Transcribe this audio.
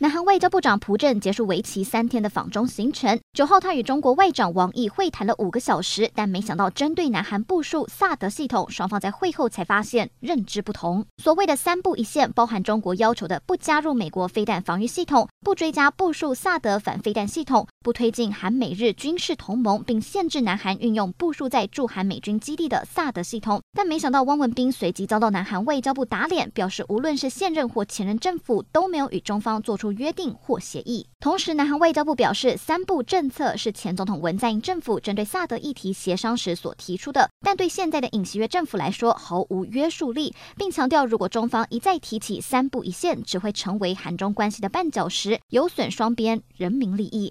南韩外交部长朴正结束为期三天的访中行程。九号，他与中国外长王毅会谈了五个小时，但没想到针对南韩部署萨德系统，双方在会后才发现认知不同。所谓的三不一线，包含中国要求的不加入美国飞弹防御系统、不追加部署萨德反飞弹系统、不推进韩美日军事同盟，并限制南韩运用部署在驻韩美军基地的萨德系统。但没想到汪文斌随即遭到南韩外交部打脸，表示无论是现任或前任政府都没有与中方做出。约定或协议。同时，南韩外交部表示，三步政策是前总统文在寅政府针对萨德议题协商时所提出的，但对现在的尹锡悦政府来说毫无约束力，并强调，如果中方一再提起三步一线，只会成为韩中关系的绊脚石，有损双边人民利益。